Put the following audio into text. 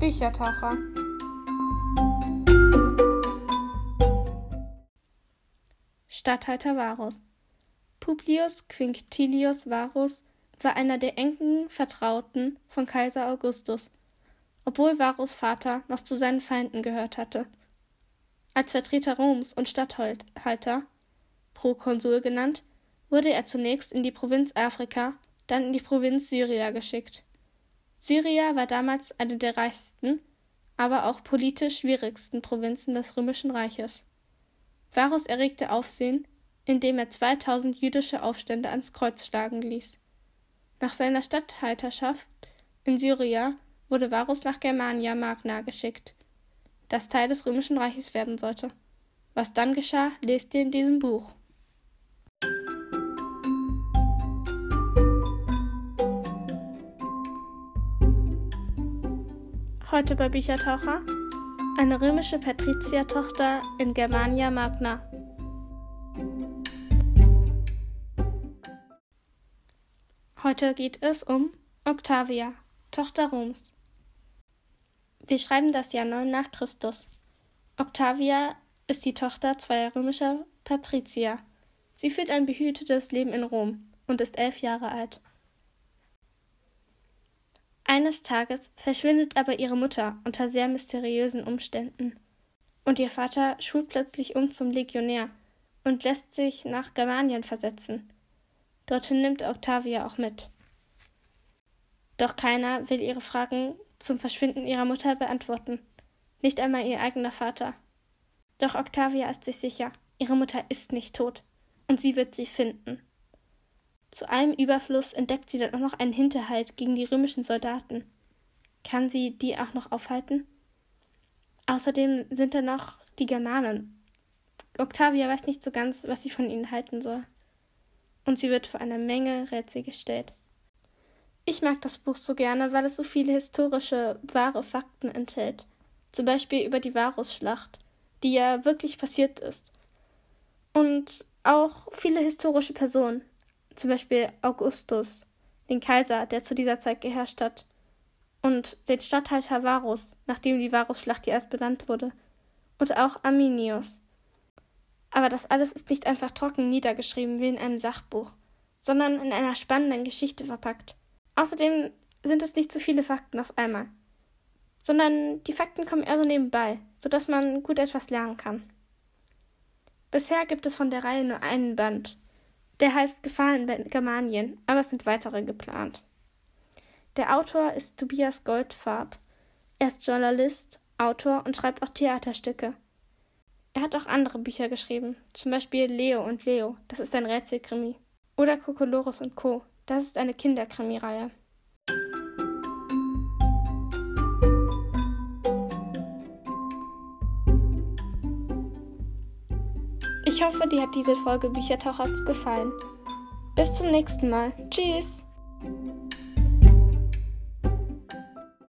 Büchertaucher. Statthalter Varus Publius Quinctilius Varus war einer der engen Vertrauten von Kaiser Augustus, obwohl Varus Vater noch zu seinen Feinden gehört hatte. Als Vertreter Roms und Statthalter, Prokonsul genannt, wurde er zunächst in die Provinz Afrika, dann in die Provinz Syria geschickt. Syria war damals eine der reichsten, aber auch politisch schwierigsten Provinzen des Römischen Reiches. Varus erregte Aufsehen, indem er 2000 jüdische Aufstände ans Kreuz schlagen ließ. Nach seiner Statthalterschaft in Syria wurde Varus nach Germania Magna geschickt, das Teil des Römischen Reiches werden sollte. Was dann geschah, lest ihr in diesem Buch. Heute bei Büchertaucher eine römische Patriziertochter in Germania Magna. Heute geht es um Octavia, Tochter Roms. Wir schreiben das Jahr 9 nach Christus. Octavia ist die Tochter zweier römischer Patrizier. Sie führt ein behütetes Leben in Rom und ist elf Jahre alt. Eines Tages verschwindet aber ihre Mutter unter sehr mysteriösen Umständen. Und ihr Vater schult plötzlich um zum Legionär und lässt sich nach Germanien versetzen. Dorthin nimmt Octavia auch mit. Doch keiner will ihre Fragen zum Verschwinden ihrer Mutter beantworten. Nicht einmal ihr eigener Vater. Doch Octavia ist sich sicher, ihre Mutter ist nicht tot und sie wird sie finden. Zu allem Überfluss entdeckt sie dann auch noch einen Hinterhalt gegen die römischen Soldaten. Kann sie die auch noch aufhalten? Außerdem sind da noch die Germanen. Octavia weiß nicht so ganz, was sie von ihnen halten soll. Und sie wird vor einer Menge Rätsel gestellt. Ich mag das Buch so gerne, weil es so viele historische, wahre Fakten enthält. Zum Beispiel über die Varusschlacht, die ja wirklich passiert ist. Und auch viele historische Personen, zum Beispiel Augustus, den Kaiser, der zu dieser Zeit geherrscht hat, und den Statthalter Varus, nachdem die Varusschlacht erst benannt wurde, und auch Arminius. Aber das alles ist nicht einfach trocken niedergeschrieben wie in einem Sachbuch, sondern in einer spannenden Geschichte verpackt. Außerdem sind es nicht zu viele Fakten auf einmal, sondern die Fakten kommen eher so nebenbei, sodass man gut etwas lernen kann. Bisher gibt es von der Reihe nur einen Band, der heißt Gefahren in Germanien, aber es sind weitere geplant. Der Autor ist Tobias Goldfarb. Er ist Journalist, Autor und schreibt auch Theaterstücke. Er hat auch andere Bücher geschrieben, zum Beispiel Leo und Leo, das ist ein Rätselkrimi. Oder Kokolores und Co., das ist eine Kinderkrimireihe. Ich hoffe, dir hat diese Folge Büchertauchers gefallen. Bis zum nächsten Mal. Tschüss!